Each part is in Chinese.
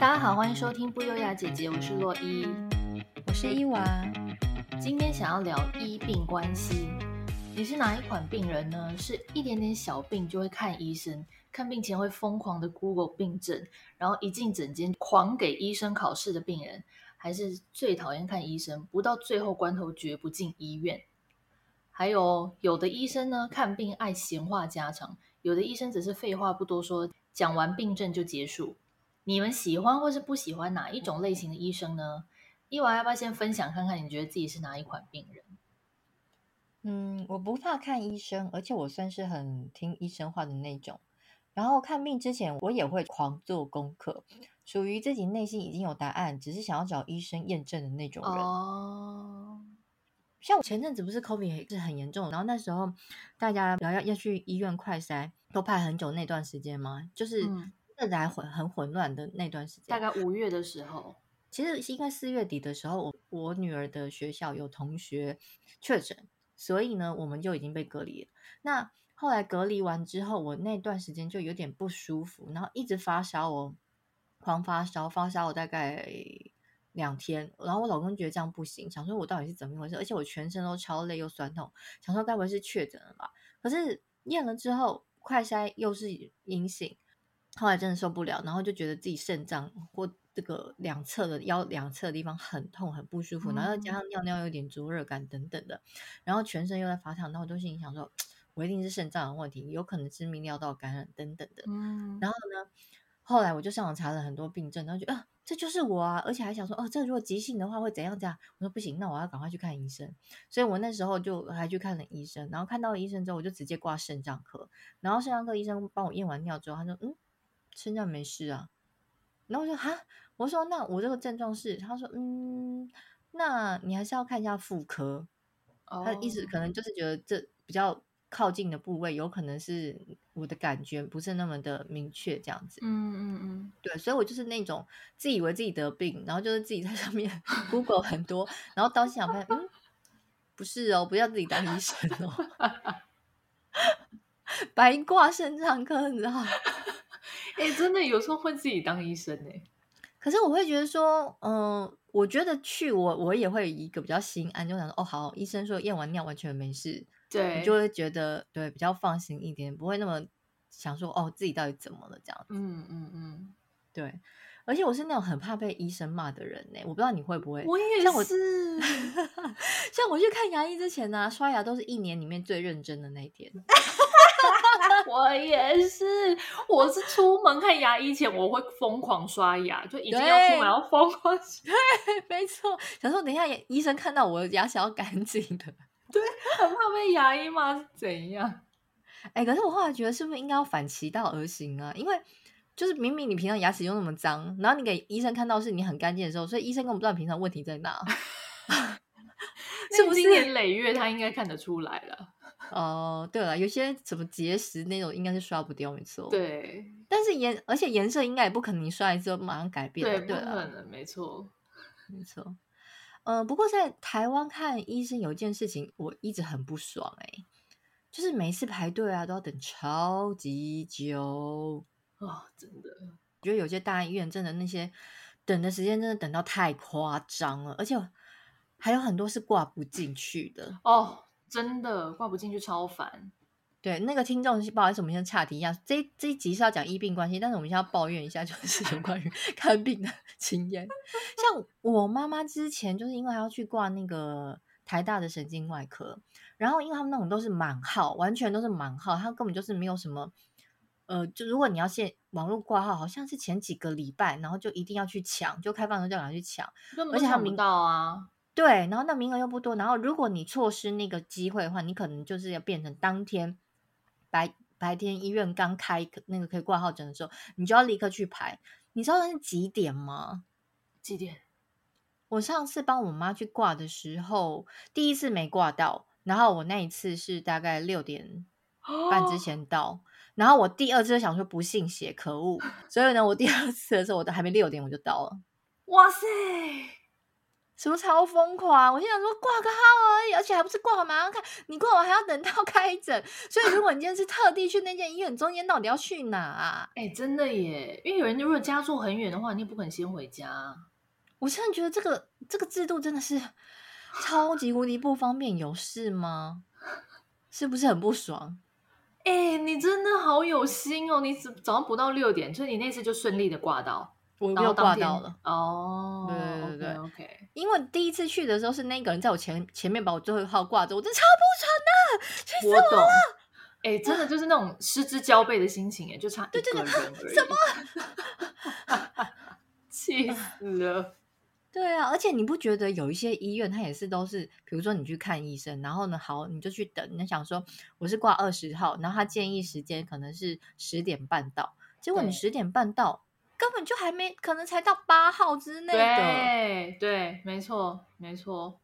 大家好，欢迎收听不优雅姐姐，我是洛伊，我是伊娃。今天想要聊医病关系，你是哪一款病人呢？是一点点小病就会看医生，看病前会疯狂的 Google 病症，然后一进诊间狂给医生考试的病人，还是最讨厌看医生，不到最后关头绝不进医院？还有有的医生呢，看病爱闲话家常，有的医生只是废话不多说，讲完病症就结束。你们喜欢或是不喜欢哪一种类型的医生呢？伊娃要不要先分享看看，你觉得自己是哪一款病人？嗯，我不怕看医生，而且我算是很听医生话的那种。然后看病之前，我也会狂做功课，属于自己内心已经有答案，只是想要找医生验证的那种人。哦，像我前阵子不是 COVID 是很严重，然后那时候大家要要要去医院快筛，都排很久那段时间嘛，就是。嗯现在还混很混乱的那段时间，大概五月的时候，其实是因为四月底的时候，我我女儿的学校有同学确诊，所以呢，我们就已经被隔离了。那后来隔离完之后，我那段时间就有点不舒服，然后一直发烧哦，狂发烧，发烧我大概两天。然后我老公觉得这样不行，想说我到底是怎么回事？而且我全身都超累又酸痛，想说该不会是确诊了吧？可是验了之后，快筛又是阴性。后来真的受不了，然后就觉得自己肾脏或这个两侧的腰两侧的地方很痛很不舒服，然后加上尿尿有点灼热感等等的，然后全身又在发烫，然后我都心里想说，我一定是肾脏的问题，有可能是泌尿道感染等等的。嗯，然后呢，后来我就上网查了很多病症，然后觉得啊，这就是我啊，而且还想说，哦，这如果急性的话会怎样怎样？我说不行，那我要赶快去看医生。所以我那时候就还去看了医生，然后看到医生之后，我就直接挂肾脏科，然后肾脏科医生帮我验完尿之后，他说，嗯。身上没事啊，然后我说哈，我说那我这个症状是，他说嗯，那你还是要看一下妇科。Oh. 他的意思可能就是觉得这比较靠近的部位，有可能是我的感觉不是那么的明确，这样子。嗯嗯嗯，对，所以我就是那种自以为自己得病，然后就是自己在上面 Google 很多，然后当时想发现，嗯，不是哦，不要自己当医生哦，白挂肾脏科，你知道吗？哎、欸，真的有时候会自己当医生哎，可是我会觉得说，嗯、呃，我觉得去我我也会一个比较心安，就想说，哦，好，医生说验完尿完全没事，对，你就会觉得对比较放心一点，不会那么想说，哦，自己到底怎么了这样子，嗯嗯嗯，对，而且我是那种很怕被医生骂的人呢，我不知道你会不会，我也是，像我，像我去看牙医之前呢、啊，刷牙都是一年里面最认真的那一天。我也是，我是出门看牙医前，我会疯狂刷牙，就已经要出门要疯狂刷。对，没错。想说等一下医生看到我的牙齿要干净的，对，很怕被牙医骂是怎样？哎、欸，可是我后来觉得是不是应该要反其道而行啊？因为就是明明你平常牙齿又那么脏，然后你给医生看到是你很干净的时候，所以医生根本不知道平常问题在哪，是不是？经年累月他应该看得出来了。哦，对了，有些什么结石那种应该是刷不掉，没错。对，但是颜而且颜色应该也不可能你刷一次就马上改变了，对，不可能，没错，没错。呃，不过在台湾看医生有一件事情我一直很不爽哎、欸，就是每次排队啊都要等超级久啊、哦，真的。我觉得有些大医院真的那些等的时间真的等到太夸张了，而且还有很多是挂不进去的哦。真的挂不进去，超烦。对，那个听众不好意思，我们先岔题一下。这这一集是要讲医病关系，但是我们先要抱怨一下，就是有关于 看病的经验。像我妈妈之前就是因为还要去挂那个台大的神经外科，然后因为他们那种都是满号，完全都是满号，她根本就是没有什么。呃，就如果你要现网络挂号，好像是前几个礼拜，然后就一定要去抢，就开放的时候就赶快去抢，而且他们到啊。对，然后那名额又不多，然后如果你错失那个机会的话，你可能就是要变成当天白白天医院刚开那个可以挂号诊的时候，你就要立刻去排。你知道那是几点吗？几点？我上次帮我妈去挂的时候，第一次没挂到，然后我那一次是大概六点半之前到，哦、然后我第二次就想说不信邪，可恶，所以呢，我第二次的时候我都还没六点我就到了。哇塞！是不是超疯狂？我心想说挂个号而已，而且还不是挂好马上看，你挂完还要等到 开诊。所以如果你今天是特地去那间医院，中间到底要去哪啊？哎、欸，真的耶！因为有人如果家住很远的话，你也不肯先回家。我现在觉得这个这个制度真的是超级无敌不方便，有事吗？是不是很不爽？哎、欸，你真的好有心哦！你早上不到六点，所以你那次就顺利的挂到。我又挂到了哦，对对对 o、okay, k、okay. 因为第一次去的时候是那个人在我前前面把我最后一号挂着，我真的超不爽的，气死我了！我，哎、欸，真的就是那种失之交臂的心情，哎，就差一个人而已，什么？气死了！对啊，而且你不觉得有一些医院，它也是都是，比如说你去看医生，然后呢，好，你就去等，你想说我是挂二十号，然后他建议时间可能是十点半到，结果你十点半到。根本就还没，可能才到八号之内的。对对，没错没错。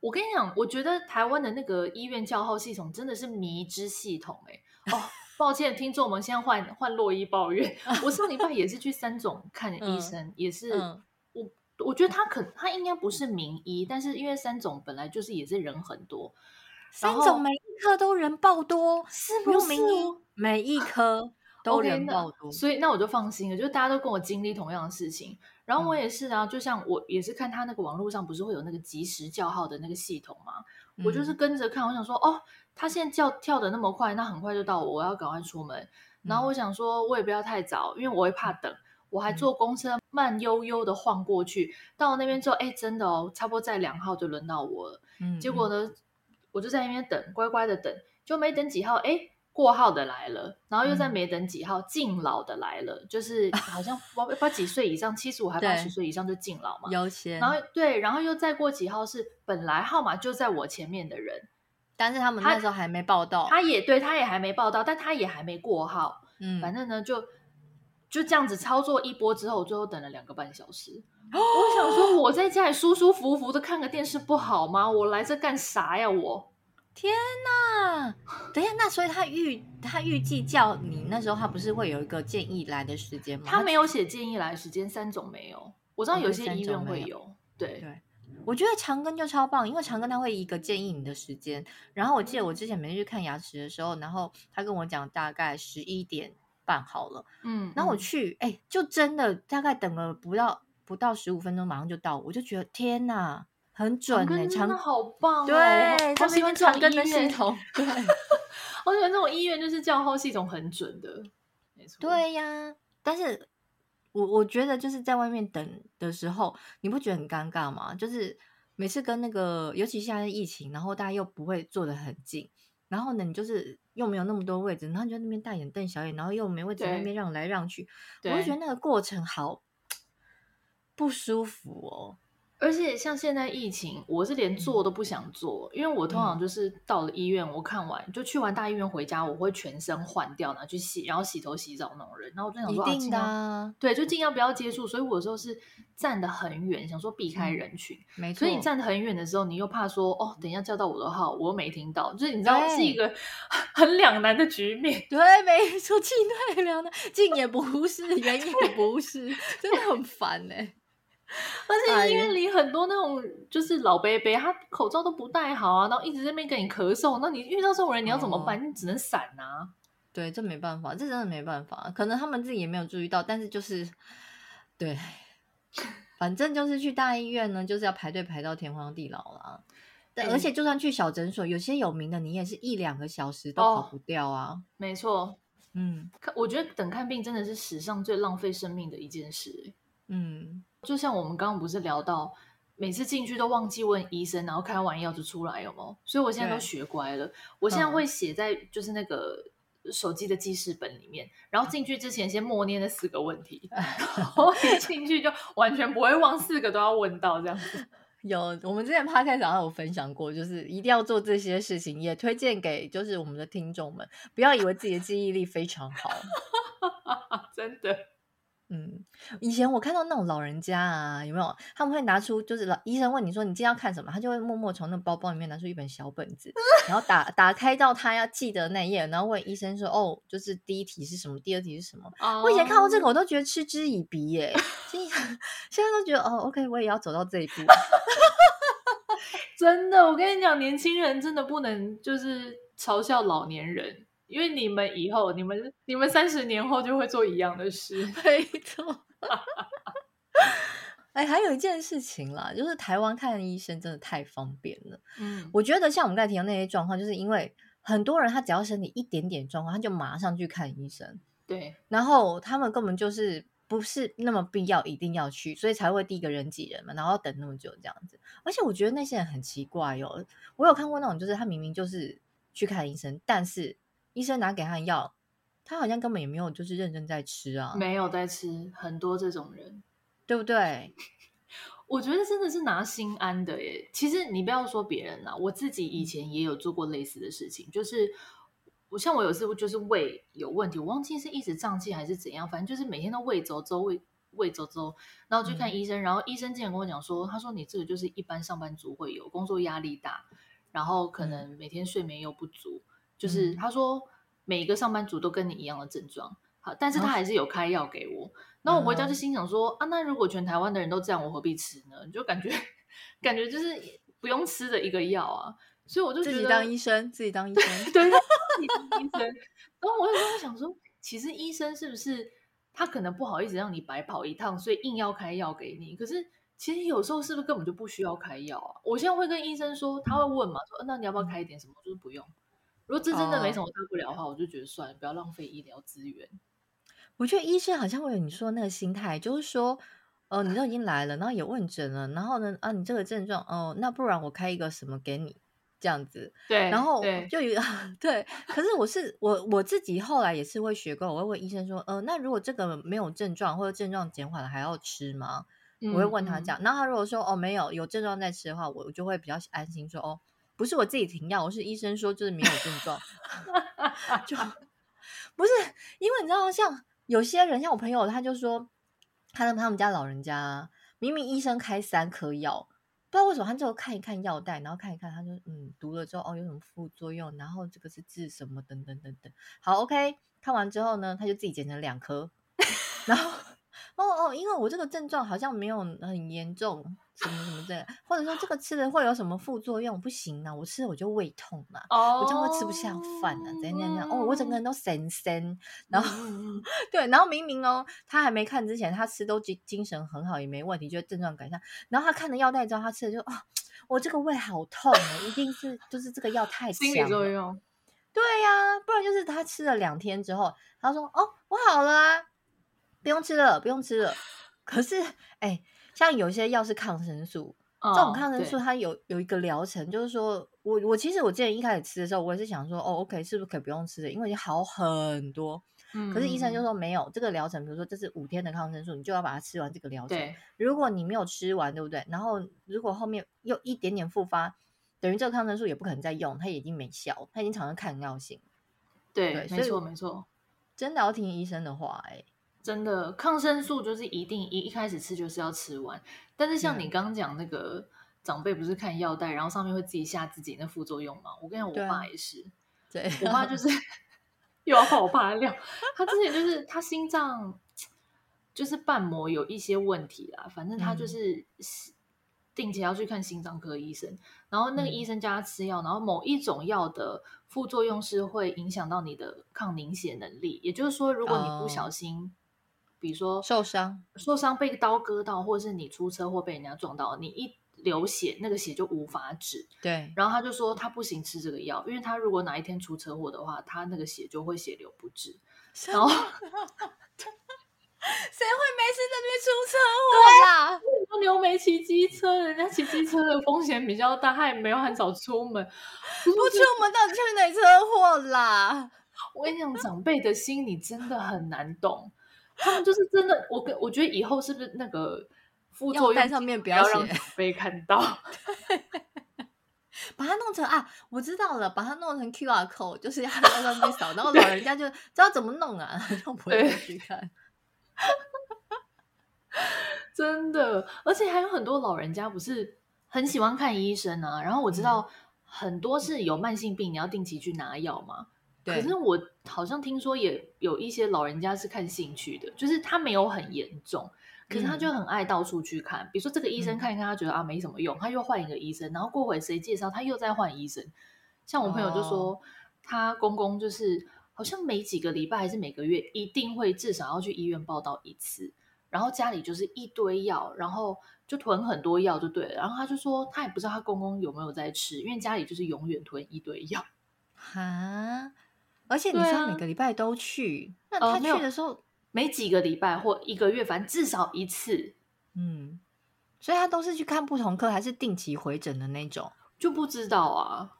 我跟你讲，我觉得台湾的那个医院叫号系统真的是迷之系统哎。哦，抱歉，听众们，现在换换洛伊抱怨。我上礼拜也是去三总看医生，嗯、也是、嗯、我我觉得他可他应该不是名医，但是因为三总本来就是也是人很多，三总每一科都人爆多，是不是？每一科。都人爆多，okay, 所以那我就放心了，就是大家都跟我经历同样的事情，然后我也是啊，嗯、就像我也是看他那个网络上不是会有那个即时叫号的那个系统嘛，嗯、我就是跟着看，我想说哦，他现在叫跳的那么快，那很快就到我，我要赶快出门，然后我想说我也不要太早，因为我会怕等，我还坐公车慢悠悠的晃过去，到那边之后，哎，真的哦，差不多在两号就轮到我了，嗯，结果呢，我就在那边等，乖乖的等，就没等几号，哎。过号的来了，然后又在没等几号，敬、嗯、老的来了，就是 好像不知道几岁以上，七十五还八十岁以上就敬老嘛，优先。然后对，然后又再过几号是本来号码就在我前面的人，但是他们那时候还没报到，他，也对，他也还没报到，但他也还没过号，嗯，反正呢就就这样子操作一波之后，最后等了两个半小时。哦、我想说我在家里舒舒服服的看个电视不好吗？我来这干啥呀我？天呐，等一下，那所以他预他预计叫你那时候，他不是会有一个建议来的时间吗？他没有写建议来的时间，三种没有。我知道有些医院会有，有对对。我觉得长庚就超棒，因为长庚他会一个建议你的时间。然后我记得我之前每次去看牙齿的时候，然后他跟我讲大概十一点半好了，嗯，然后我去，哎、欸，就真的大概等了不到不到十五分钟，马上就到，我就觉得天呐。很准哎、欸，长庚好棒、哦，对，他是因为长庚的系统，对，我喜欢这种医院就是叫号系统很准的，没错。对呀，但是我我觉得就是在外面等的时候，你不觉得很尴尬吗？就是每次跟那个，尤其现在疫情，然后大家又不会坐得很近，然后呢，你就是又没有那么多位置，然后你就在那边大眼瞪小眼，然后又没位置在那边让来让去，我就觉得那个过程好 不舒服哦。而且像现在疫情，我是连坐都不想坐，嗯、因为我通常就是到了医院，我看完、嗯、就去完大医院回家，我会全身换掉，拿去洗，然后洗头洗澡那种人。然后我就想说，一定的、啊，对，就尽量不要接触。所以我有时候是站得很远，想说避开人群。嗯、没错。所以你站得很远的时候，你又怕说，哦，等一下叫到我的号，我又没听到，就是你知道是一个 很两难的局面。对，没错，进退 两难，进也不是，远也不是，真的很烦哎、欸。而且医院里很多那种就是老伯伯，他口罩都不戴好啊，然后一直在那边跟你咳嗽，那你遇到这种人你要怎么办？哦、你只能闪啊。对，这没办法，这真的没办法。可能他们自己也没有注意到，但是就是对，反正就是去大医院呢，就是要排队排到天荒地老了。对，而且就算去小诊所，有些有名的，你也是一两个小时都跑不掉啊。哦、没错，嗯，看，我觉得等看病真的是史上最浪费生命的一件事。嗯。就像我们刚刚不是聊到，每次进去都忘记问医生，然后开完药就出来，有没有？所以我现在都学乖了，我现在会写在就是那个手机的记事本里面，然后进去之前先默念那四个问题，然后一进去就完全不会忘四个都要问到这样子。有，我们之前 Podcast 上有分享过，就是一定要做这些事情，也推荐给就是我们的听众们，不要以为自己的记忆力非常好，真的。嗯，以前我看到那种老人家啊，有没有？他们会拿出，就是老医生问你说你今天要看什么，他就会默默从那包包里面拿出一本小本子，然后打打开到他要记得那页，然后问医生说：“哦，就是第一题是什么，第二题是什么？” oh. 我以前看到这个，我都觉得嗤之以鼻耶。现在 现在都觉得哦，OK，我也要走到这一步。真的，我跟你讲，年轻人真的不能就是嘲笑老年人。因为你们以后，你们你们三十年后就会做一样的事，没错。哎，还有一件事情啦，就是台湾看医生真的太方便了。嗯，我觉得像我们刚才提到那些状况，就是因为很多人他只要身体一点点状况，他就马上去看医生。对，然后他们根本就是不是那么必要一定要去，所以才会第一个人挤人嘛，然后要等那么久这样子。而且我觉得那些人很奇怪哟、哦，我有看过那种，就是他明明就是去看医生，但是。医生拿给他的药，他好像根本也没有就是认真在吃啊，没有在吃，很多这种人，对不对？我觉得真的是拿心安的耶。其实你不要说别人啦，我自己以前也有做过类似的事情，就是我像我有次就是胃有问题，我忘记是一直胀气还是怎样，反正就是每天都胃走走胃胃走走，然后去看医生，嗯、然后医生竟然跟我讲说，他说你这个就是一般上班族会有，工作压力大，然后可能每天睡眠又不足。嗯就是他说每一个上班族都跟你一样的症状，好，但是他还是有开药给我。那、哦、我回家就心想说、嗯、啊，那如果全台湾的人都这样，我何必吃呢？就感觉感觉就是不用吃的一个药啊。所以我就自己当医生，自己当医生，对，自己当医生。然后我就在想说，其实医生是不是他可能不好意思让你白跑一趟，所以硬要开药给你？可是其实有时候是不是根本就不需要开药啊？我现在会跟医生说，他会问嘛，说那你要不要开一点什么？就是不用。如果这真的没什么大不了的话，oh. 我就觉得算了，不要浪费医疗资源。我觉得医生好像会有你说的那个心态，就是说，呃，你都已经来了，然后也问诊了，然后呢，啊，你这个症状，哦、呃，那不然我开一个什么给你，这样子。对。然后就有 对，可是我是我我自己后来也是会学过，我会问医生说，呃，那如果这个没有症状或者症状减缓了，还要吃吗？嗯、我会问他这样。那、嗯、他如果说，哦，没有，有症状再吃的话，我我就会比较安心说，哦。不是我自己停药，我是医生说就是没有症状，就不是因为你知道，像有些人，像我朋友，他就说他的他们家老人家明明医生开三颗药，不知道为什么他就看一看药袋，然后看一看，他就嗯读了之后哦有什么副作用，然后这个是治什么等等等等。好，OK，看完之后呢，他就自己剪成两颗，然后 哦哦，因为我这个症状好像没有很严重。什么什么的，或者说这个吃了会有什么副作用？不行啊，我吃了我就胃痛了，oh, 我就会吃不下饭了，怎样怎样？哦，我整个人都神神，然后、嗯、对，然后明明哦，他还没看之前，他吃都精精神很好，也没问题，就症状改善。然后他看了药袋之后，他吃了就哦，我这个胃好痛啊，一定是就是这个药太强了。心理作用。对呀、啊，不然就是他吃了两天之后，他说哦，我好了啊，不用吃了，不用吃了。可是哎。像有些药是抗生素，哦、这种抗生素它有有一个疗程，就是说我我其实我之前一开始吃的时候，我也是想说，哦，OK，是不是可以不用吃的？因为已经好很多。嗯、可是医生就说没有这个疗程，比如说这是五天的抗生素，你就要把它吃完这个疗程。对，如果你没有吃完，对不对？然后如果后面又一点点复发，等于这个抗生素也不可能再用，它已经没效，它已经产生抗药性。对，对没错没错，真的要听医生的话，哎。真的，抗生素就是一定一一开始吃就是要吃完。但是像你刚刚讲那个、嗯、长辈不是看药袋，然后上面会自己吓自己那副作用吗？我跟你讲，我爸也是。对，我爸就是 又要爆发料。他之前就是他心脏就是瓣膜有一些问题啦，反正他就是定期要去看心脏科医生。然后那个医生叫他吃药，然后某一种药的副作用是会影响到你的抗凝血能力，也就是说，如果你不小心。哦比如说受伤，受伤被刀割到，或者是你出车祸被人家撞到，你一流血，那个血就无法止。对，然后他就说他不行吃这个药，因为他如果哪一天出车祸的话，他那个血就会血流不止。然后 谁会没事在那边出车祸啦？你又没骑机车，人家骑机车的风险比较大，他也没有很少出门，不出门到底去哪车祸啦？我跟你讲，长辈的心你真的很难懂。他们就是真的，我跟我觉得以后是不是那个副作用上面不要让长辈看到 把它弄成啊，我知道了，把它弄成 QR code，就是要在上面扫，然后老人家就知道怎么弄啊，就不会去看。真的，而且还有很多老人家不是很喜欢看医生啊。然后我知道很多是有慢性病，你要定期去拿药嘛。对。可是我好像听说也有一些老人家是看兴趣的，就是他没有很严重，可是他就很爱到处去看。嗯、比如说这个医生看一看，他觉得啊没什么用，他又换一个医生，然后过会谁介绍，他又再换医生。像我朋友就说，哦、他公公就是好像每几个礼拜还是每个月一定会至少要去医院报道一次。然后家里就是一堆药，然后就囤很多药就对了。然后他就说，他也不知道他公公有没有在吃，因为家里就是永远囤一堆药。哈，而且你说每个礼拜都去，啊、那他去的时候、呃、每几个礼拜或一个月，反正至少一次。嗯，所以他都是去看不同科，还是定期回诊的那种？就不知道啊。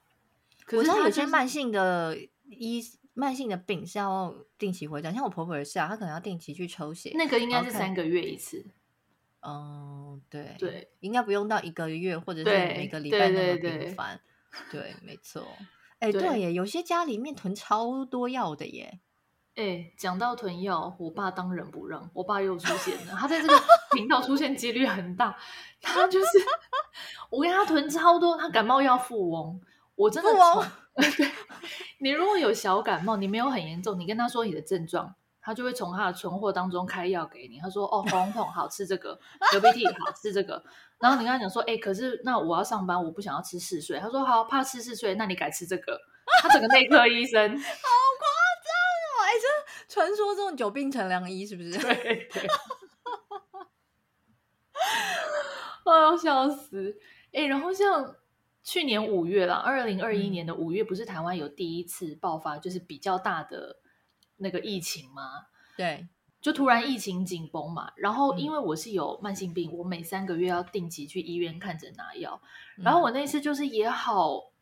可是他有些慢性的医。慢性的病是要定期回诊，像我婆婆也是啊，她可能要定期去抽血。那个应该是三个月一次。嗯，对对，应该不用到一个月或者是每个礼拜那么频繁。对，没错。哎、欸，对耶，有些家里面囤超多药的耶。哎、欸，讲到囤药，我爸当仁不让，我爸又出现了。他在这个频道出现几率很大。他就是我跟他囤超多，他感冒药富翁，我真的从。对，你如果有小感冒，你没有很严重，你跟他说你的症状，他就会从他的存货当中开药给你。他说：“哦，喉咙痛，好吃这个；流鼻涕，好吃这个。”然后你跟他讲说：“哎，可是那我要上班，我不想要吃嗜睡。”他说：“好，怕吃嗜睡，那你改吃这个。”他整个内科医生，好夸张哦！哎，这传说中久病成良医是不是？对 对。我要笑死！哎，然后像。去年五月啦，二零二一年的五月，不是台湾有第一次爆发，就是比较大的那个疫情吗？对，就突然疫情紧绷嘛。然后因为我是有慢性病，我每三个月要定期去医院看诊拿药。然后我那次就是也好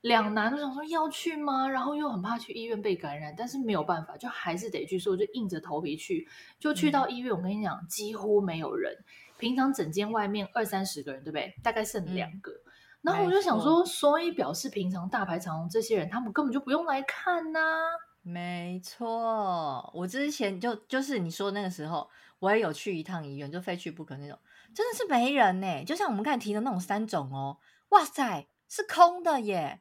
两难，我想说要去吗？然后又很怕去医院被感染，但是没有办法，就还是得去，所以我就硬着头皮去。就去到医院，我跟你讲，几乎没有人。平常整间外面二三十个人，对不对？大概剩两个。嗯然后我就想说，所以表示平常大排长龙这些人，他们根本就不用来看呐、啊。没错，我之前就就是你说那个时候，我也有去一趟医院，就非去不可那种，真的是没人呢。就像我们刚才提的那种三种哦，哇塞，是空的耶，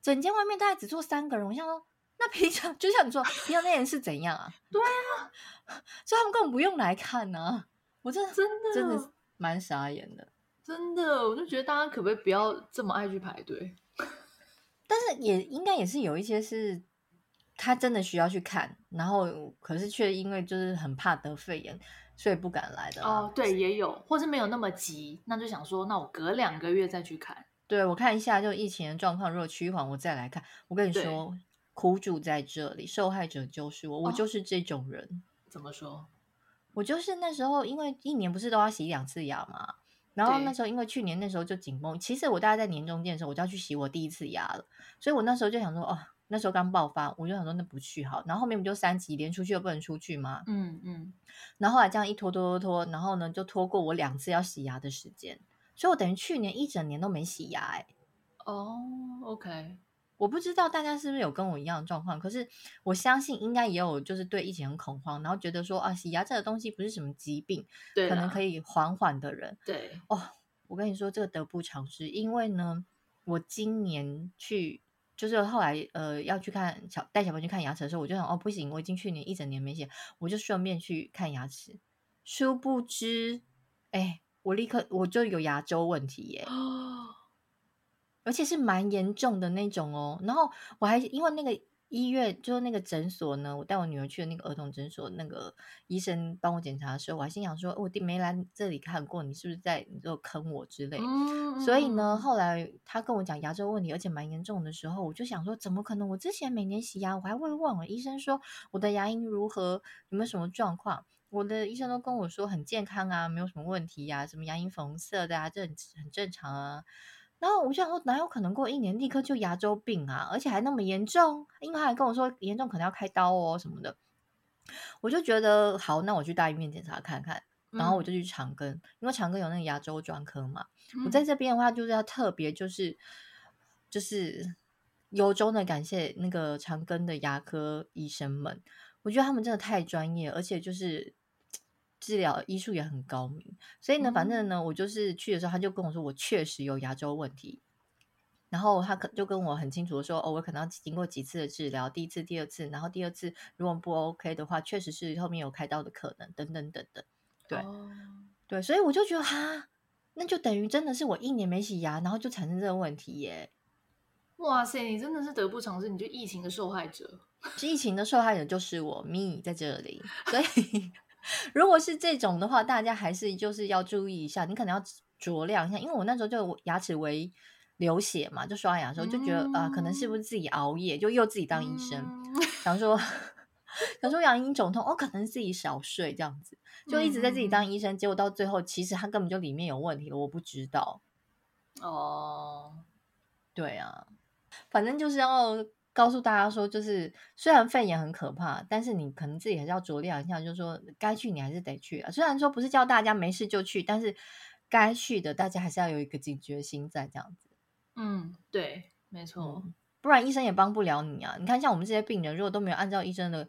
整间外面大概只坐三个人。我想说，那平常 就像你说，平常那人是怎样啊？对啊，所以他们根本不用来看呢、啊。我真的真的真的蛮傻眼的。真的，我就觉得大家可不可以不要这么爱去排队？但是也应该也是有一些是他真的需要去看，然后可是却因为就是很怕得肺炎，所以不敢来的。哦，对，也有，或是没有那么急，那就想说，那我隔两个月再去看。对，我看一下，就疫情的状况，如果趋缓，我再来看。我跟你说，苦主在这里，受害者就是我，我就是这种人。哦，怎么说？我就是那时候，因为一年不是都要洗两次牙嘛？然后那时候，因为去年那时候就紧绷，其实我大概在年中间的时候，我就要去洗我第一次牙了，所以我那时候就想说，哦，那时候刚爆发，我就想说那不去好。然后后面不就三级连出去又不能出去吗？嗯嗯。然后后来这样一拖拖拖拖，然后呢就拖过我两次要洗牙的时间，所以我等于去年一整年都没洗牙哎。哦，OK。我不知道大家是不是有跟我一样的状况，可是我相信应该也有，就是对疫情很恐慌，然后觉得说啊，洗牙这个东西不是什么疾病，对，可能可以缓缓的人。对哦，我跟你说这个得不偿失，因为呢，我今年去就是后来呃要去看小带小朋友去看牙齿的时候，我就想哦不行，我已经去年一整年没洗，我就顺便去看牙齿，殊不知哎，我立刻我就有牙周问题耶。而且是蛮严重的那种哦，然后我还因为那个医院，就是那个诊所呢，我带我女儿去的那个儿童诊所，那个医生帮我检查的时候，我还心想说，我弟没来这里看过，你是不是在你就坑我之类？嗯，所以呢，后来他跟我讲牙周问题，而且蛮严重的时候，我就想说，怎么可能？我之前每年洗牙，我还会问我医生说我的牙龈如何，有没有什么状况？我的医生都跟我说很健康啊，没有什么问题呀，什么牙龈粉红色的啊，这很很正常啊。然后我就想说，哪有可能过一年立刻就牙周病啊？而且还那么严重？因为他还跟我说严重可能要开刀哦什么的。我就觉得好，那我去大医院检查看看。然后我就去长庚，嗯、因为长庚有那个牙周专科嘛。嗯、我在这边的话，就是要特别就是就是由衷的感谢那个长庚的牙科医生们。我觉得他们真的太专业，而且就是治疗医术也很高明，所以呢，反正呢，我就是去的时候，他就跟我说，我确实有牙周问题。然后他可就跟我很清楚的说，哦，我可能要经过几次的治疗，第一次、第二次，然后第二次如果不 OK 的话，确实是后面有开刀的可能，等等等等。对、哦、对，所以我就觉得哈，那就等于真的是我一年没洗牙，然后就产生这个问题耶。哇塞，你真的是得不偿失，你就疫情的受害者。是疫情的受害者就是我，me 在这里。所以如果是这种的话，大家还是就是要注意一下，你可能要酌量一下，因为我那时候就牙齿为。流血嘛，就刷牙的时候就觉得啊、嗯呃，可能是不是自己熬夜，就又自己当医生，嗯、想说 想说牙龈肿痛，哦，可能自己少睡这样子，就一直在自己当医生，嗯、结果到最后其实他根本就里面有问题了，我不知道。哦，对啊，反正就是要告诉大家说，就是虽然肺炎很可怕，但是你可能自己还是要酌量一下，就是说该去你还是得去啊。虽然说不是叫大家没事就去，但是该去的大家还是要有一个警觉心在这样子。嗯，对，没错，嗯，不然医生也帮不了你啊。你看，像我们这些病人，如果都没有按照医生的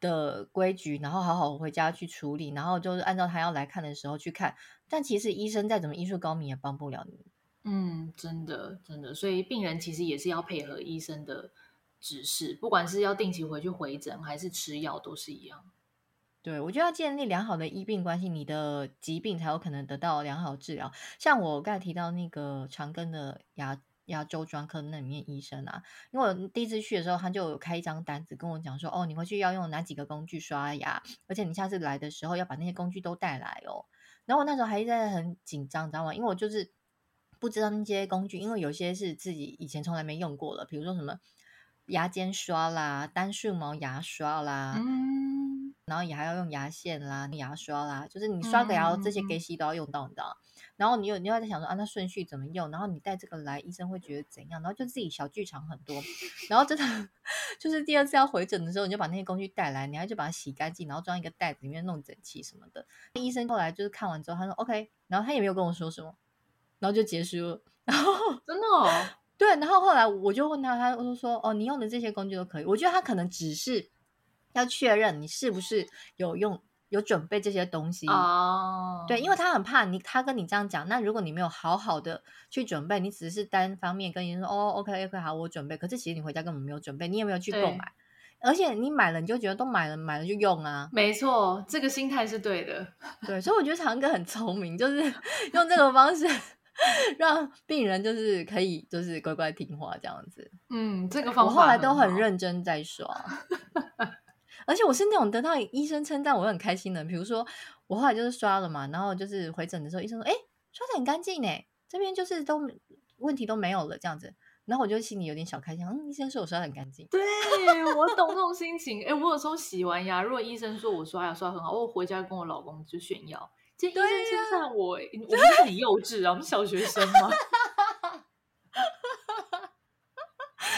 的规矩，然后好好回家去处理，然后就是按照他要来看的时候去看，但其实医生再怎么医术高明，也帮不了你。嗯，真的，真的，所以病人其实也是要配合医生的指示，不管是要定期回去回诊，还是吃药，都是一样。对，我觉得要建立良好的医病关系，你的疾病才有可能得到良好治疗。像我刚才提到那个长庚的牙牙周专科那里面医生啊，因为我第一次去的时候，他就有开一张单子跟我讲说，哦，你回去要用哪几个工具刷牙，而且你下次来的时候要把那些工具都带来哦。然后我那时候还在很紧张，你知道吗？因为我就是不知道那些工具，因为有些是自己以前从来没用过了，比如说什么牙尖刷啦、单数毛牙刷啦。嗯然后也还要用牙线啦、牙刷啦，就是你刷个牙这些给洗都要用到，你知道？然后你又你又在想说啊，那顺序怎么用？然后你带这个来，医生会觉得怎样？然后就自己小剧场很多。然后真的 就是第二次要回诊的时候，你就把那些工具带来，你还就把它洗干净，然后装一个袋子里面弄整齐什么的。医生后来就是看完之后，他说 OK，然后他也没有跟我说什么，然后就结束了。然后真的哦，对。然后后来我就问他，他就说哦，你用的这些工具都可以。我觉得他可能只是。要确认你是不是有用有准备这些东西哦，oh. 对，因为他很怕你，他跟你这样讲，那如果你没有好好的去准备，你只是单方面跟医生说哦，OK OK 好，我准备，可是其实你回家根本没有准备，你也没有去购买，而且你买了你就觉得都买了，买了就用啊，没错，这个心态是对的，对，所以我觉得长哥很聪明，就是 用这个方式 让病人就是可以就是乖乖听话这样子，嗯，这个方法我后来都很认真在刷。而且我是那种得到医生称赞我很开心的，比如说我后来就是刷了嘛，然后就是回诊的时候，医生说：“哎，刷的很干净呢，这边就是都问题都没有了这样子。”然后我就心里有点小开心，嗯，医生说我刷得很干净。对，我懂这种心情。哎，我有时候洗完牙，如果医生说我刷牙刷很好，我回家跟我老公就炫耀，这医生称赞我，我们是很幼稚啊，我们小学生吗？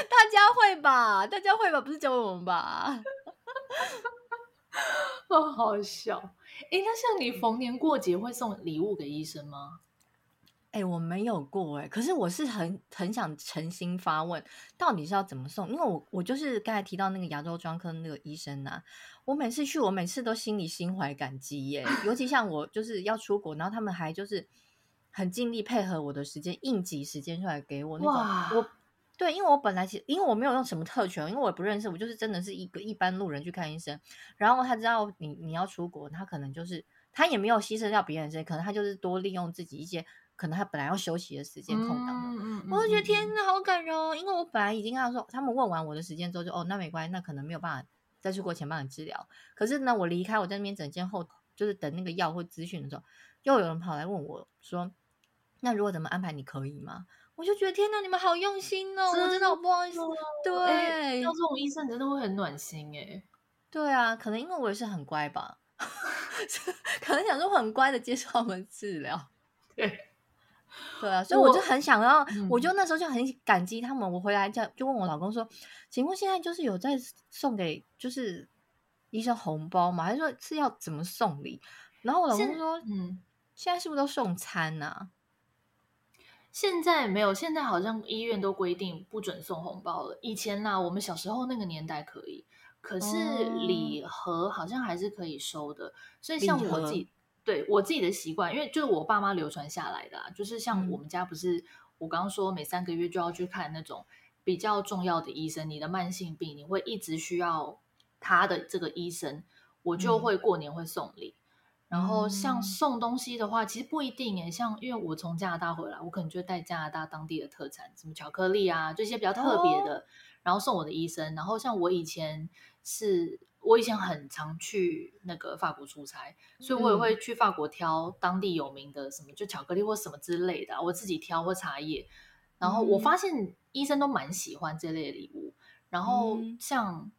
大家会吧？大家会吧？不是教我们吧？哦，好笑！哎，那像你逢年过节会送礼物给医生吗？哎，我没有过哎，可是我是很很想诚心发问，到底是要怎么送？因为我我就是刚才提到那个牙周专科那个医生呐、啊，我每次去，我每次都心里心怀感激耶。尤其像我就是要出国，然后他们还就是很尽力配合我的时间，应急时间出来给我那种我。对，因为我本来其实因为我没有用什么特权，因为我也不认识，我就是真的是一个一般路人去看医生。然后他知道你你要出国，他可能就是他也没有牺牲掉别人的时间，可能他就是多利用自己一些可能他本来要休息的时间空档。嗯嗯嗯、我就觉得天哪，好感人哦！因为我本来已经跟他说，他们问完我的时间之后就哦，那没关系，那可能没有办法再去过前帮你治疗。可是呢，我离开我在那边整间后，就是等那个药或咨询的时候，又有人跑来问我说，那如果怎么安排，你可以吗？我就觉得天哪，你们好用心哦！真的我真的好不好意思。对，要这种医生真的会很暖心哎。对啊，可能因为我也是很乖吧，可能想说很乖的接受他们治疗。对，对啊，所以我就很想要，我，我就那时候就很感激他们。我回来就就问我老公说：“请问现在就是有在送给就是医生红包吗？还是说是要怎么送礼？”然后我老公说：“嗯，现在是不是都送餐啊？”现在没有，现在好像医院都规定不准送红包了。以前呢、啊，我们小时候那个年代可以，可是礼盒好像还是可以收的。所以像我自己，对我自己的习惯，因为就是我爸妈流传下来的，啊，就是像我们家不是，我刚刚说每三个月就要去看那种比较重要的医生，你的慢性病你会一直需要他的这个医生，我就会过年会送礼。嗯然后像送东西的话，其实不一定诶。像因为我从加拿大回来，我可能就带加拿大当地的特产，什么巧克力啊，这些比较特别的，然后送我的医生。然后像我以前是，我以前很常去那个法国出差，所以我也会去法国挑当地有名的什么，就巧克力或什么之类的，我自己挑或茶叶。然后我发现医生都蛮喜欢这类的礼物。然后像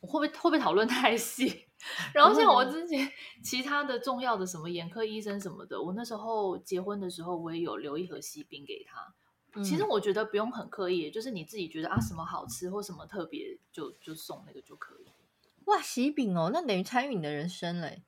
我会不会会不会讨论太细？然后像我之前其他的重要的什么眼科医生什么的，我那时候结婚的时候，我也有留一盒西饼给他。其实我觉得不用很刻意，就是你自己觉得啊什么好吃或什么特别，就就送那个就可以。哇，喜饼哦，那等于参与你的人生嘞。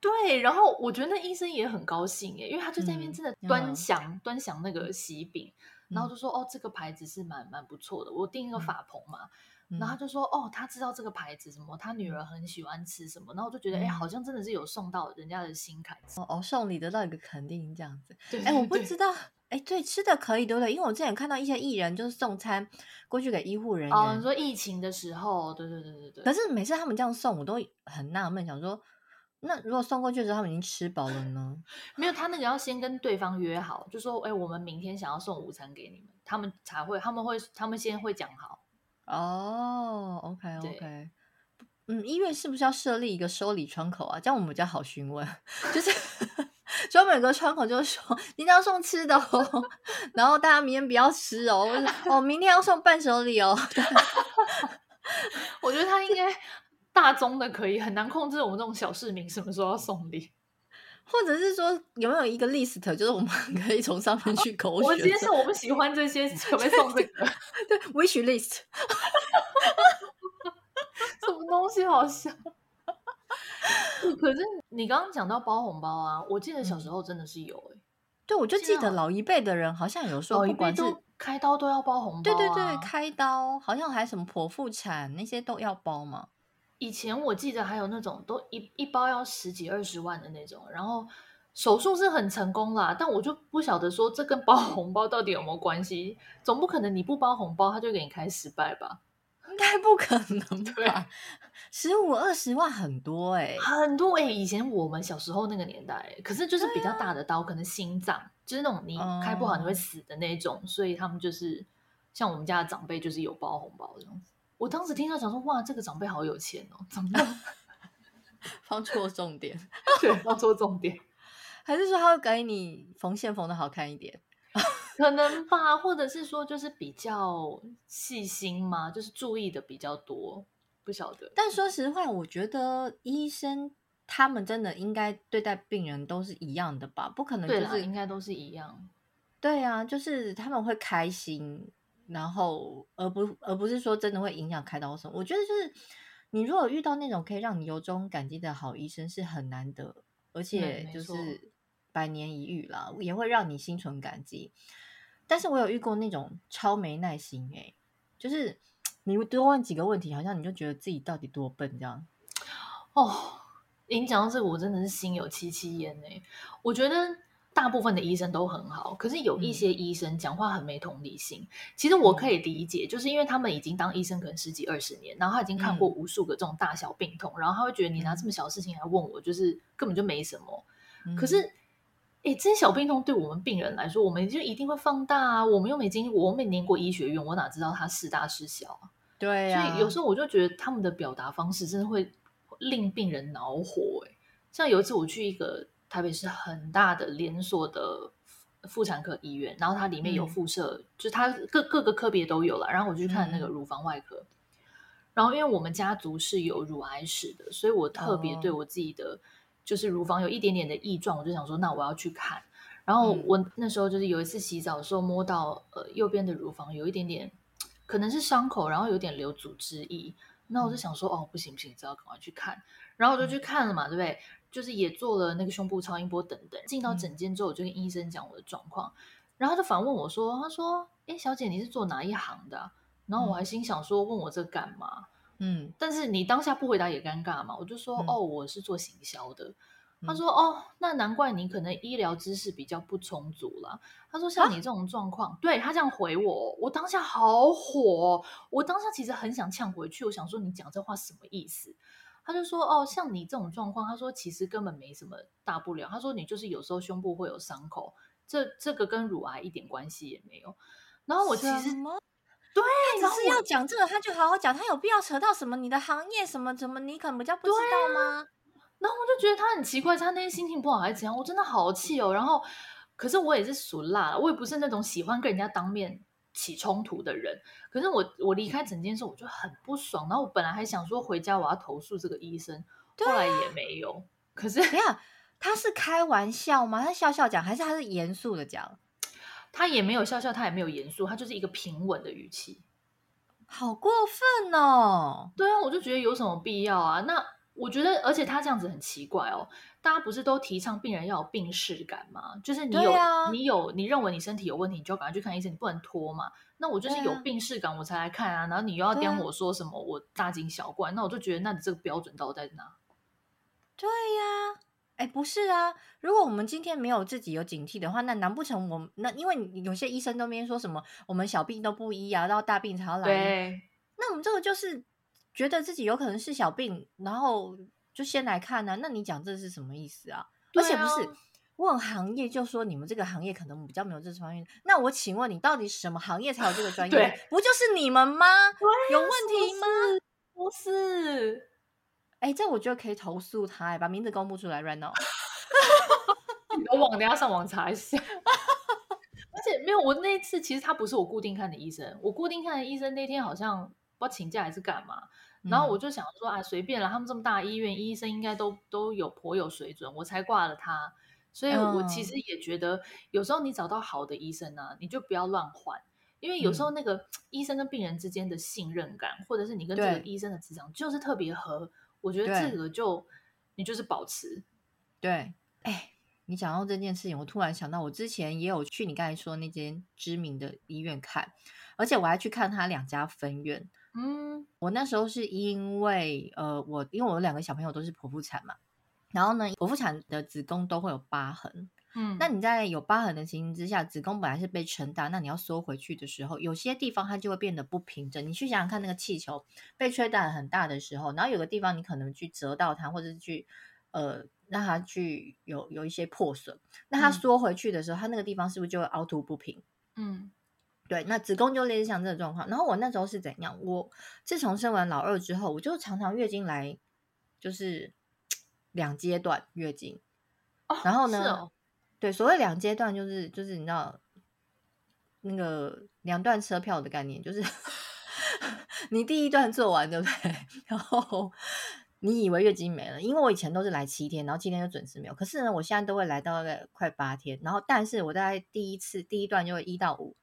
对，然后我觉得那医生也很高兴耶，因为他就在那边真的端详、嗯、端详那个喜饼，然后就说哦这个牌子是蛮蛮不错的，我订一个法鹏嘛。然后他就说：“哦，他知道这个牌子什么，他女儿很喜欢吃什么。”然后我就觉得，哎，好像真的是有送到人家的心坎。哦哦，送礼得到一个肯定，这样子。哎，我不知道，哎，对，吃的可以，对不对？因为我之前看到一些艺人就是送餐过去给医护人员。哦，你说疫情的时候，对对对对对。可是每次他们这样送，我都很纳闷，想说，那如果送过去的时候他们已经吃饱了呢？没有，他那个要先跟对方约好，就说，哎，我们明天想要送午餐给你们，他们才会，他们会，他们先会讲好。哦、oh，OK OK，嗯，医院是不是要设立一个收礼窗口啊？这样我们比较好询问，就是专门有个窗口，就是说今天要送吃的哦，然后大家明天不要吃哦，哦，明天要送伴手礼哦。我觉得他应该大宗的可以，很难控制我们这种小市民什么时候要送礼。或者是说有没有一个 list，就是我们 可以从上面去勾选。我今天是我不喜欢这些，可不可以送这个？对，wish list。什么东西好笑？可是你刚刚讲到包红包啊，我记得小时候真的是有哎、欸。对，我就记得老一辈的人好像有说，不管是开刀都要包红包、啊。对对对，开刀好像还什么剖腹产那些都要包嘛。以前我记得还有那种都一一包要十几二十万的那种，然后手术是很成功啦，但我就不晓得说这跟包 红包到底有没有关系？总不可能你不包红包他就给你开失败吧？应该不可能 对吧？十五二十万很多哎、欸，很多哎、欸！以前我们小时候那个年代、欸，可是就是比较大的刀，啊、可能心脏就是那种你开不好你会死的那种，嗯、所以他们就是像我们家的长辈就是有包红包这样子。我当时听到想说，哇，这个长辈好有钱哦，怎么样？放错重点，对，放错重点，还是说他会给你缝线缝的好看一点？可能吧，或者是说就是比较细心嘛，就是注意的比较多，不晓得。但说实话，我觉得医生他们真的应该对待病人都是一样的吧？不可能就是应该都是一样。对啊，就是他们会开心。然后，而不而不是说真的会影响开刀什么。我觉得就是你如果遇到那种可以让你由衷感激的好医生是很难得，而且就是百年一遇啦，也会让你心存感激。但是我有遇过那种超没耐心诶、欸，就是你多问几个问题，好像你就觉得自己到底多笨这样。哦，您讲到这个，我真的是心有戚戚焉诶。我觉得。大部分的医生都很好，可是有一些医生讲话很没同理心。嗯、其实我可以理解，就是因为他们已经当医生可能十几二十年，然后他已经看过无数个这种大小病痛，嗯、然后他会觉得你拿这么小的事情来问我，就是根本就没什么。嗯、可是，哎，这些小病痛对我们病人来说，我们就一定会放大啊。我们又没经，我没念过医学院，我哪知道它是大是小啊？对。所以有时候我就觉得他们的表达方式真的会令病人恼火。哎，像有一次我去一个。台北是很大的连锁的妇产科医院，然后它里面有附设，嗯、就是它各各个科别都有了。然后我去看那个乳房外科，嗯、然后因为我们家族是有乳癌史的，所以我特别对我自己的就是乳房有一点点的异状，我就想说，那我要去看。然后我那时候就是有一次洗澡的时候摸到呃右边的乳房有一点点可能是伤口，然后有点流组织液，那我就想说，哦，不行不行，只要赶快去看。然后我就去看了嘛，嗯、对不对？就是也做了那个胸部超音波等等，进到诊间之后，我就跟医生讲我的状况，嗯、然后他就反问我说：“他说，哎，小姐你是做哪一行的？”然后我还心想说：“问我这干嘛？”嗯，但是你当下不回答也尴尬嘛，我就说、嗯、哦，我是做行销的。他说哦，那难怪你可能医疗知识比较不充足啦。他说像你这种状况，啊、对他这样回我，我当下好火，我当下其实很想呛回去，我想说你讲这话什么意思？他就说哦，像你这种状况，他说其实根本没什么大不了。他说你就是有时候胸部会有伤口，这这个跟乳癌一点关系也没有。然后我其实？对，他只是要讲这个，他就好好讲，他有必要扯到什么你的行业什么什么，你可能比较不知道吗？然后我就觉得他很奇怪，他那天心情不好还是怎样？我真的好气哦。然后，可是我也是属辣，我也不是那种喜欢跟人家当面起冲突的人。可是我我离开诊间的时候，我就很不爽。然后我本来还想说回家我要投诉这个医生，后来也没有。可是，你看他是开玩笑吗？他笑笑讲，还是他是严肃的讲？他也没有笑笑，他也没有严肃，他就是一个平稳的语气。好过分哦！对啊，我就觉得有什么必要啊？那。我觉得，而且他这样子很奇怪哦。大家不是都提倡病人要有病视感吗？就是你有，啊、你有，你认为你身体有问题，你就赶快去看医生，你不能拖嘛。那我就是有病视感，我才来看啊。啊然后你又要跟我说什么，我大惊小怪，那我就觉得，那你这个标准到底在哪？对呀、啊，哎，不是啊。如果我们今天没有自己有警惕的话，那难不成我们那因为有些医生都没说什么，我们小病都不医啊，到大病才要来。对，那我们这个就是。觉得自己有可能是小病，然后就先来看呢、啊？那你讲这是什么意思啊？啊而且不是问行业就说你们这个行业可能比较没有这专业。那我请问你，到底什么行业才有这个专 业？不就是你们吗？有问题吗？不是。哎，这我觉得可以投诉他，哎，把名字公布出来，right now。有网，等下上网查一下。而且没有，我那一次其实他不是我固定看的医生，我固定看的医生那天好像不知道请假还是干嘛。然后我就想说啊，随便了，他们这么大医院，医生应该都都有颇有水准，我才挂了他。所以我其实也觉得，有时候你找到好的医生呢、啊，你就不要乱换，因为有时候那个医生跟病人之间的信任感，嗯、或者是你跟这个医生的磁场就是特别合。我觉得这个就你就是保持。对，哎，你讲到这件事情，我突然想到，我之前也有去你刚才说那间知名的医院看，而且我还去看他两家分院。嗯，我那时候是因为呃，我因为我有两个小朋友都是剖腹产嘛，然后呢，剖腹产的子宫都会有疤痕。嗯，那你在有疤痕的情形之下，子宫本来是被撑大，那你要缩回去的时候，有些地方它就会变得不平整。你去想想看，那个气球被吹大很大的时候，然后有个地方你可能去折到它，或者是去呃让它去有有一些破损，那它缩回去的时候，嗯、它那个地方是不是就会凹凸不平？嗯。对，那子宫就类似像这个状况。然后我那时候是怎样？我自从生完老二之后，我就常常月经来，就是 两阶段月经。哦、然后呢，哦、对，所谓两阶段就是就是你知道那个两段车票的概念，就是 你第一段做完，对不对？然后你以为月经没了，因为我以前都是来七天，然后七天就准时没有。可是呢，我现在都会来到个快八天，然后但是我在第一次第一段就会一到五。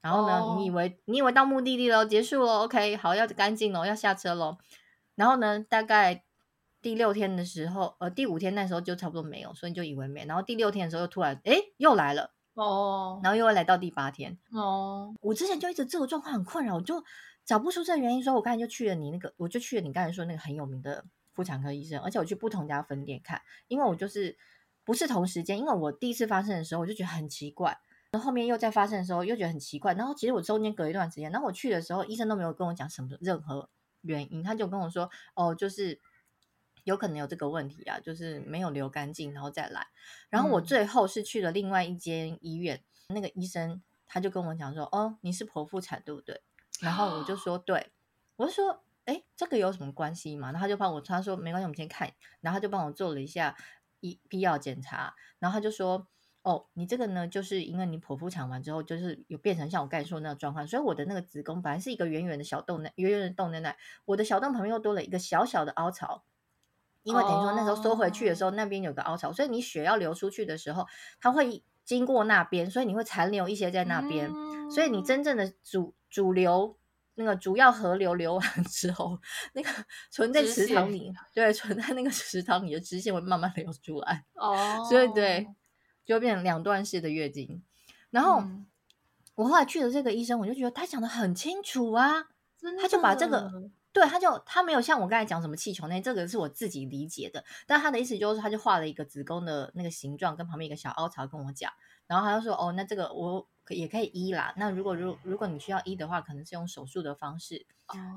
然后呢，oh. 你以为你以为到目的地了，结束了，OK，好，要干净了，要下车喽。然后呢，大概第六天的时候，呃，第五天那时候就差不多没有，所以你就以为没。然后第六天的时候又突然，哎，又来了哦。Oh. 然后又会来到第八天哦。Oh. 我之前就一直这个状况很困扰，我就找不出这个原因，所以我刚才就去了你那个，我就去了你刚才说那个很有名的妇产科医生，而且我去不同家分店看，因为我就是不是同时间，因为我第一次发生的时候我就觉得很奇怪。然后后面又再发生的时候，又觉得很奇怪。然后其实我中间隔一段时间，然后我去的时候，医生都没有跟我讲什么任何原因，他就跟我说：“哦，就是有可能有这个问题啊，就是没有流干净，然后再来。”然后我最后是去了另外一间医院，嗯、那个医生他就跟我讲说：“哦，你是剖腹产对不对？”然后我就说：“对。”我就说：“哎，这个有什么关系嘛？”然后他就帮我，他说：“没关系，我们先看。”然后他就帮我做了一下医必要检查，然后他就说。哦，你这个呢，就是因为你剖腹产完之后，就是有变成像我刚才说的那个状况，所以我的那个子宫本来是一个圆圆的小洞，那圆圆的洞在那，我的小洞旁边又多了一个小小的凹槽，因为等于说那时候缩回去的时候，那边有个凹槽，所以你血要流出去的时候，它会经过那边，所以你会残留一些在那边，所以你真正的主主流那个主要河流流完之后，那个存在池塘里，对，存在那个池塘里的支线会慢慢流出来，哦，所以对。就变成两段式的月经，然后、嗯、我后来去了这个医生，我就觉得他讲的很清楚啊，他就把这个对，他就他没有像我刚才讲什么气球那，这个是我自己理解的。但他的意思就是，他就画了一个子宫的那个形状，跟旁边一个小凹槽跟我讲，然后他就说：“哦，那这个我也可以医啦。那如果如如果你需要医的话，可能是用手术的方式。”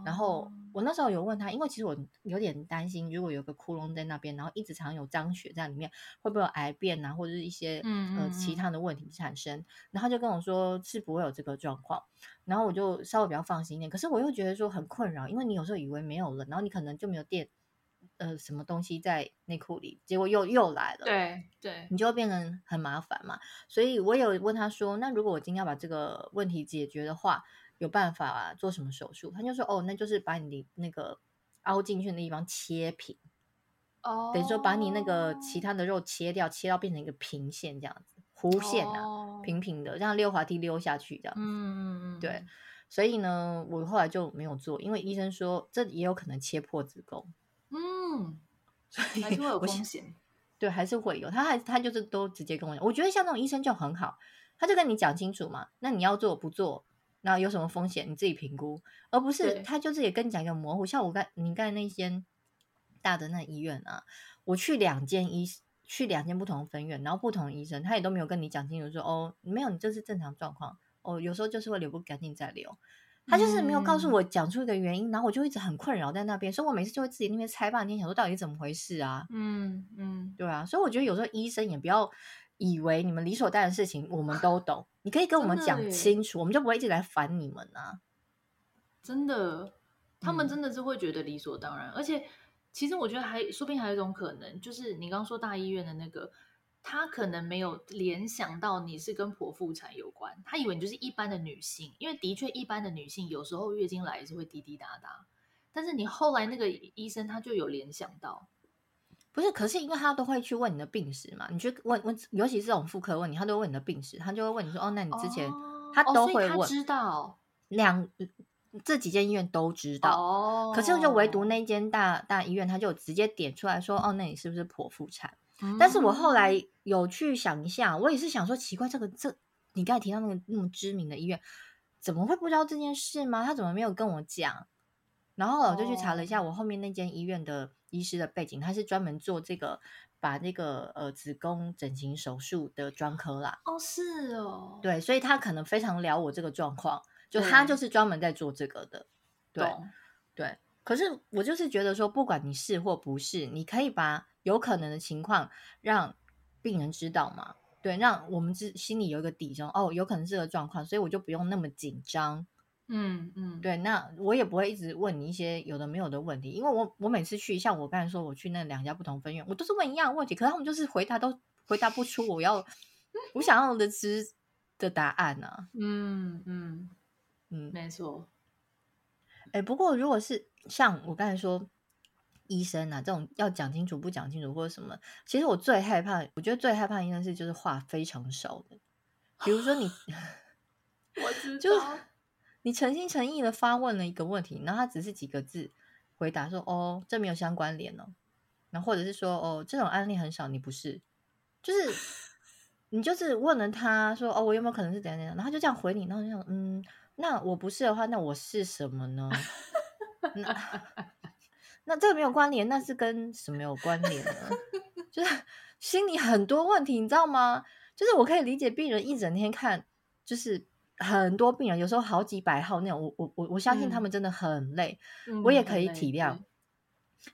然后我那时候有问他，因为其实我有点担心，如果有个窟窿在那边，然后一直常有脏血在里面，会不会有癌变啊，或者是一些呃其他的问题产生？然后他就跟我说是不会有这个状况，然后我就稍微比较放心一点。可是我又觉得说很困扰，因为你有时候以为没有了，然后你可能就没有垫呃什么东西在内裤里，结果又又来了，对对，你就会变成很麻烦嘛。所以我有问他说，那如果我今天要把这个问题解决的话，有办法啊？做什么手术？他就说：“哦，那就是把你的那个凹进去的地方切平，哦，等于说把你那个其他的肉切掉，切到变成一个平线这样子，弧线啊，哦、平平的，让溜滑梯溜下去这样子。嗯嗯嗯，对。所以呢，我后来就没有做，因为医生说这也有可能切破子宫。还是会有风险。对，还是会有。他还他就是都直接跟我讲，我觉得像那种医生就很好，他就跟你讲清楚嘛。那你要做不做？”那有什么风险？你自己评估，而不是他就是也跟你讲一个模糊。像我刚你刚才那间大的那医院啊，我去两间医去两间不同分院，然后不同的医生，他也都没有跟你讲清楚说哦，没有，你这是正常状况哦。有时候就是会流不干净再流，他就是没有告诉我讲出一个原因，嗯、然后我就一直很困扰在那边，所以我每次就会自己那边猜半天，想说到底是怎么回事啊？嗯嗯，对啊，所以我觉得有时候医生也不要。以为你们理所当然的事情，我们都懂。你可以跟我们讲清楚，我们就不会一直来烦你们啊。真的，他们真的是会觉得理所当然。嗯、而且，其实我觉得还说不定还有一种可能，就是你刚刚说大医院的那个，他可能没有联想到你是跟剖腹产有关，他以为你就是一般的女性。因为的确，一般的女性有时候月经来也是会滴滴答答，但是你后来那个医生他就有联想到。不是，可是因为他都会去问你的病史嘛，你去问问，尤其是这种妇科问你，他都会问你的病史，他就会问你说，哦，那你之前、哦、他都会问，哦、知道两这几间医院都知道，哦、可是就唯独那间大大医院，他就直接点出来说，哦，那你是不是剖腹产？嗯、但是我后来有去想一下，我也是想说，奇怪，这个这你刚才提到那个那么知名的医院，怎么会不知道这件事吗？他怎么没有跟我讲？然后我就去查了一下我后面那间医院的医师的背景，他是专门做这个把那个呃子宫整形手术的专科啦。哦，是哦，对，所以他可能非常了我这个状况，就他就是专门在做这个的。对对，对，可是我就是觉得说，不管你是或不是，你可以把有可能的情况让病人知道嘛。对，让我们知心里有一个底，说哦，有可能是这个状况，所以我就不用那么紧张。嗯嗯，对，那我也不会一直问你一些有的没有的问题，因为我我每次去，像我刚才说我去那两家不同分院，我都是问一样的问题，可是他们就是回答都回答不出我要我想要的知的答案呢、啊。嗯嗯嗯，没错。哎，不过如果是像我刚才说医生啊这种要讲清楚不讲清楚或者什么，其实我最害怕，我觉得最害怕的医生是就是话非常少的，比如说你，我知道。就你诚心诚意的发问了一个问题，然后他只是几个字回答说：“哦，这没有相关联哦。”然后或者是说：“哦，这种案例很少，你不是？”就是 你就是问了他说：“哦，我有没有可能是怎样怎样？”然后他就这样回你，然后就想：“嗯，那我不是的话，那我是什么呢？那 那这个没有关联，那是跟什么有关联呢？就是 心里很多问题，你知道吗？就是我可以理解病人一整天看，就是。”很多病人有时候好几百号那种，我我我我相信他们真的很累，嗯、我也可以体谅。嗯、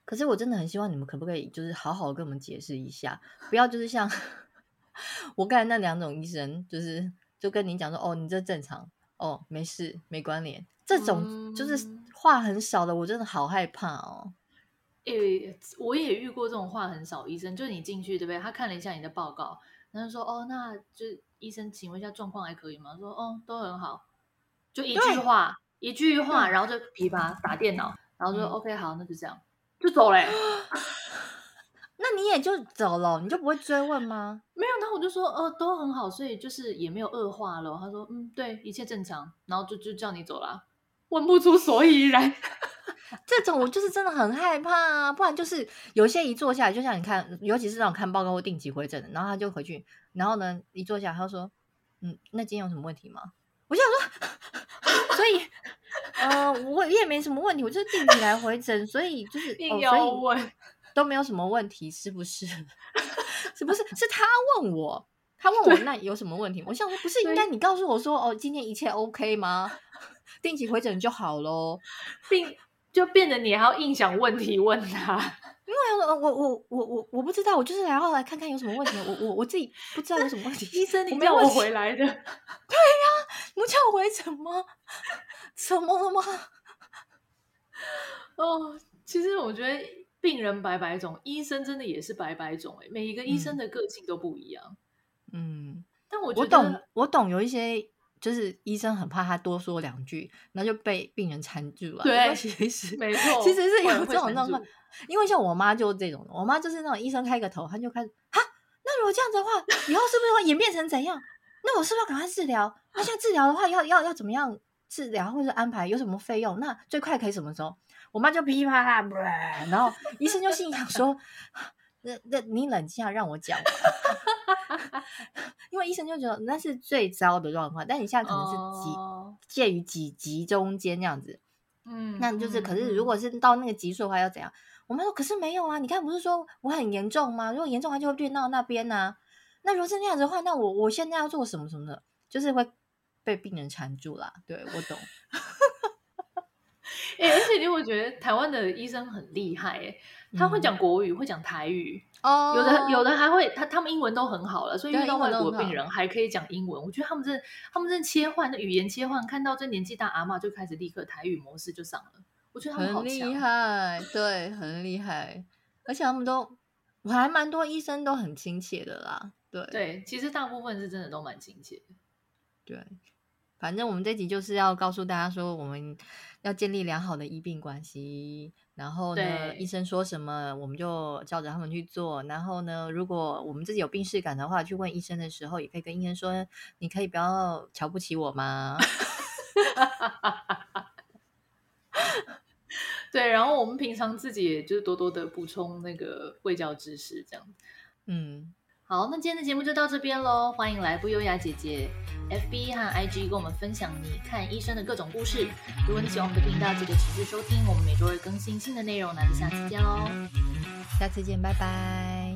可是我真的很希望你们可不可以就是好好跟我们解释一下，不要就是像 我刚才那两种医生，就是就跟你讲说哦，你这正常哦，没事没关联，这种就是话很少的，我真的好害怕哦。诶、欸，我也遇过这种话很少医生，就是你进去对不对？他看了一下你的报告，然后说哦，那就。医生，请问一下状况还可以吗？说哦，都很好，就一句话，一句话，然后就噼啪打电脑，然后就说、嗯、OK，好，那就这样，就走嘞。那你也就走了，你就不会追问吗？没有，然后我就说呃，都很好，所以就是也没有恶化了。他说嗯，对，一切正常，然后就就叫你走了，问不出所以然。这种我就是真的很害怕啊，不然就是有些一坐下来，就像你看，尤其是那种看报告或定期回诊的，然后他就回去，然后呢一坐下来，他说，嗯，那今天有什么问题吗？我想说，所以呃，我也没什么问题，我就是定期来回诊，所以就是硬要问、哦、都没有什么问题，是不是？是不是？是他问我，他问我那有什么问题？我想说，不是应该你告诉我说，哦，今天一切 OK 吗？定期回诊就好喽，并就变得你还要硬想问题问他，因为我我我我我我不知道，我就是来要来看看有什么问题，我我我自己不知道有什么问题。医生，你叫我回来的，对呀、啊，你叫我回诊吗？怎么了吗？哦，其实我觉得病人百百种，医生真的也是百百种，哎，每一个医生的个性都不一样。嗯，但我我懂，我懂有一些。就是医生很怕他多说两句，然后就被病人缠住了。对，其实没错，其实是有这种状况。因为像我妈就是这种，我妈就是那种医生开个头，她就开始哈，那如果这样子的话，以后是不是会演变成怎样？那我是不是要赶快治疗？那现在治疗的话要，要要要怎么样治疗，或者安排有什么费用？那最快可以什么时候？我妈就噼啪啪，然后医生就心想说：“那那你冷静下，让我讲。”因为医生就觉得那是最糟的状况，但你现在可能是几、oh. 介于几级中间这样子，嗯，那就是可是如果是到那个级数的话要怎样？我妈说可是没有啊，你看不是说我很严重吗？如果严重的话就会变到那边呐、啊。那如果是那样子的话，那我我现在要做什么什么的，就是会被病人缠住啦。对，我懂。哎、欸，而且你会觉得台湾的医生很厉害、欸，哎，他会讲国语，嗯、会讲台语。哦，有的有的还会，他他们英文都很好了，所以遇到外国病人还可以讲英文。我觉得他们这他们这切换的语言切换，看到这年纪大阿妈就开始立刻台语模式就上了。我觉得他们好很厉害，对，很厉害。而且他们都，我还蛮多医生都很亲切的啦。对对，其实大部分是真的都蛮亲切的。对，反正我们这集就是要告诉大家说，我们要建立良好的医病关系。然后呢，医生说什么，我们就照着他们去做。然后呢，如果我们自己有病识感的话，去问医生的时候，也可以跟医生说：“你可以不要瞧不起我吗？” 对，然后我们平常自己也就是多多的补充那个卫教知识，这样。嗯。好，那今天的节目就到这边喽。欢迎来不优雅姐姐 FB 和 IG 跟我们分享你看医生的各种故事。如果你喜欢我们的频道，记得持续收听，我们每周会更新新的内容。那就下次见喽，下次见，拜拜。